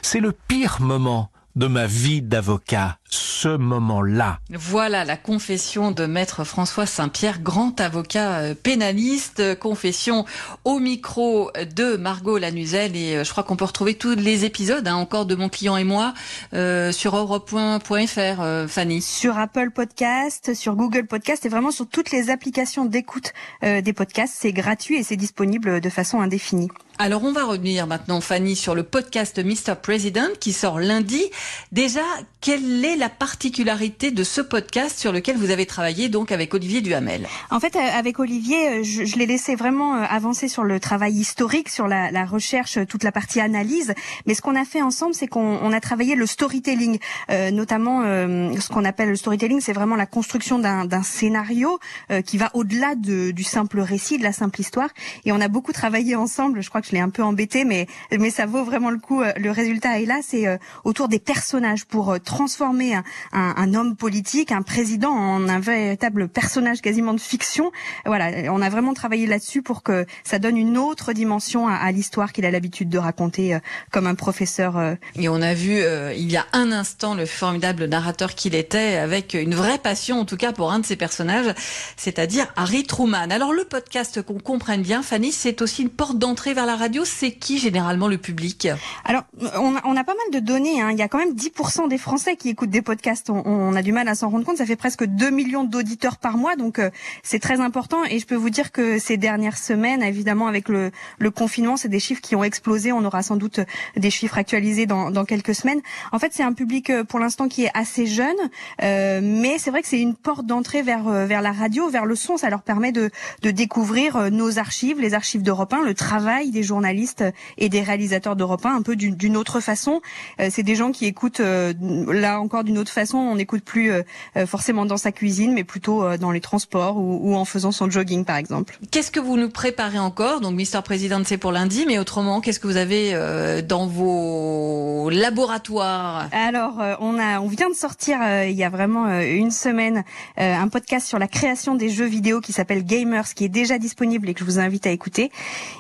C'est le pire moment de ma vie d'avocat, ce moment-là. Voilà la confession de maître François Saint-Pierre, grand avocat euh, pénaliste, confession au micro de Margot Lanuzel et euh, je crois qu'on peut retrouver tous les épisodes hein, encore de mon client et moi euh, sur europe.fr Fanny. Sur Apple Podcast, sur Google Podcast et vraiment sur toutes les applications d'écoute des podcasts, c'est gratuit et c'est disponible de façon indéfinie. Alors on va revenir maintenant Fanny sur le podcast Mr President qui sort lundi. Déjà, quelle est la particularité de ce podcast sur lequel vous avez travaillé donc avec Olivier Duhamel En fait, euh, avec Olivier, euh, je, je l'ai laissé vraiment euh, avancer sur le travail historique, sur la, la recherche, toute la partie analyse. Mais ce qu'on a fait ensemble, c'est qu'on a travaillé le storytelling, euh, notamment euh, ce qu'on appelle le storytelling, c'est vraiment la construction d'un scénario euh, qui va au-delà de, du simple récit, de la simple histoire. Et on a beaucoup travaillé ensemble. Je crois que je l'ai un peu embêté, mais mais ça vaut vraiment le coup. Le résultat est là, c'est autour des personnages pour transformer un, un, un, homme politique, un président, en un véritable personnage quasiment de fiction. Voilà, on a vraiment travaillé là-dessus pour que ça donne une autre dimension à, à l'histoire qu'il a l'habitude de raconter euh, comme un professeur. Euh. Et on a vu euh, il y a un instant le formidable narrateur qu'il était, avec une vraie passion en tout cas pour un de ses personnages, c'est-à-dire Harry Truman. Alors le podcast, qu'on comprenne bien, Fanny, c'est aussi une porte d'entrée vers la radio. C'est qui généralement le public? Alors on a, on a, pas mal de données. Hein. Il y a quand même 10% des Français qui écoutent des podcasts. On, on a du mal à s'en rendre compte. Ça fait presque 2 millions d'auditeurs par mois, donc euh, c'est très important. Et je peux vous dire que ces dernières semaines, évidemment, avec le, confinement, c'est des chiffres qui ont explosé. On aura sans doute des chiffres actualisés dans, quelques semaines. En fait, c'est un public euh, pour l'instant qui est assez jeune, euh, mais c'est vrai que c'est une porte d'entrée vers euh, la radio, vers le son. Ça leur permet de, découvrir nos archives, les archives d'Europe 1, le travail des journalistes et des réalisateurs d'Europe 1, un peu d'une autre façon. c'est des gens qui écoutent là encore d'une autre façon. On n'écoute plus euh, forcément dans sa cuisine, mais plutôt euh, dans les transports ou, ou, en faisant son jogging, par exemple. Qu'est-ce que vous nous préparez encore? Donc, Mister Président, c'est pour lundi, mais autrement, qu'est-ce que vous avez euh, dans vos laboratoires? Alors, on a, on vient de sortir il y a vraiment une semaine un podcast sur la création des jeux vidéo qui s'appelle Gamers, qui est déjà disponible et que je vous invite à écouter.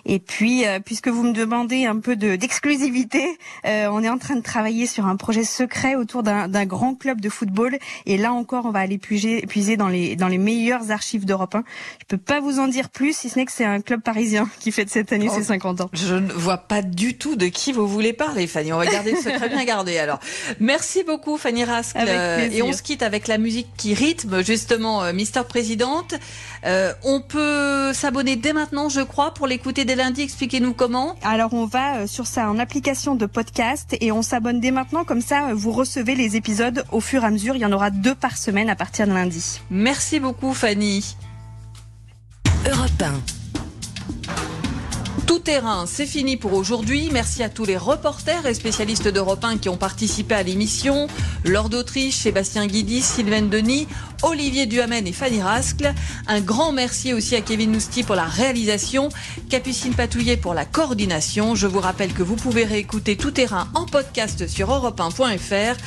Et puis, puisque vous me demandez un peu d'exclusivité, on est en train de travailler sur un projet secret autour d'un grand club de football. Et là encore, on va aller puiser, puiser dans les dans les meilleures archives d'Europe 1. Je peux pas vous en dire plus, si ce n'est que c'est un club parisien qui fête cette année ses 50 ans. Je ne vois pas du tout de qui vous voulez parler, Fanny. On va garder le secret bien gardé. Alors, merci beaucoup, Fanny Rask. Euh, et on se quitte avec la musique qui rythme justement euh, Mister Présidente. Euh, on peut s'abonner dès maintenant, je crois, pour l'écouter dès lundi. Expliquez-nous comment. Alors, on va euh, sur ça en application de podcast et on s'abonne dès maintenant. Comme ça, vous recevez les épisodes au fur et à mesure. Il y en aura deux par semaine à partir de lundi. Merci beaucoup Fanny. Europe 1. Tout terrain, c'est fini pour aujourd'hui. Merci à tous les reporters et spécialistes d'Europe 1 qui ont participé à l'émission. Lord d'Autriche, Sébastien Guidi, Sylvain Denis, Olivier Duhamel et Fanny Rascle. Un grand merci aussi à Kevin Nousti pour la réalisation, Capucine Patouillet pour la coordination. Je vous rappelle que vous pouvez réécouter Tout terrain en podcast sur europe1.fr.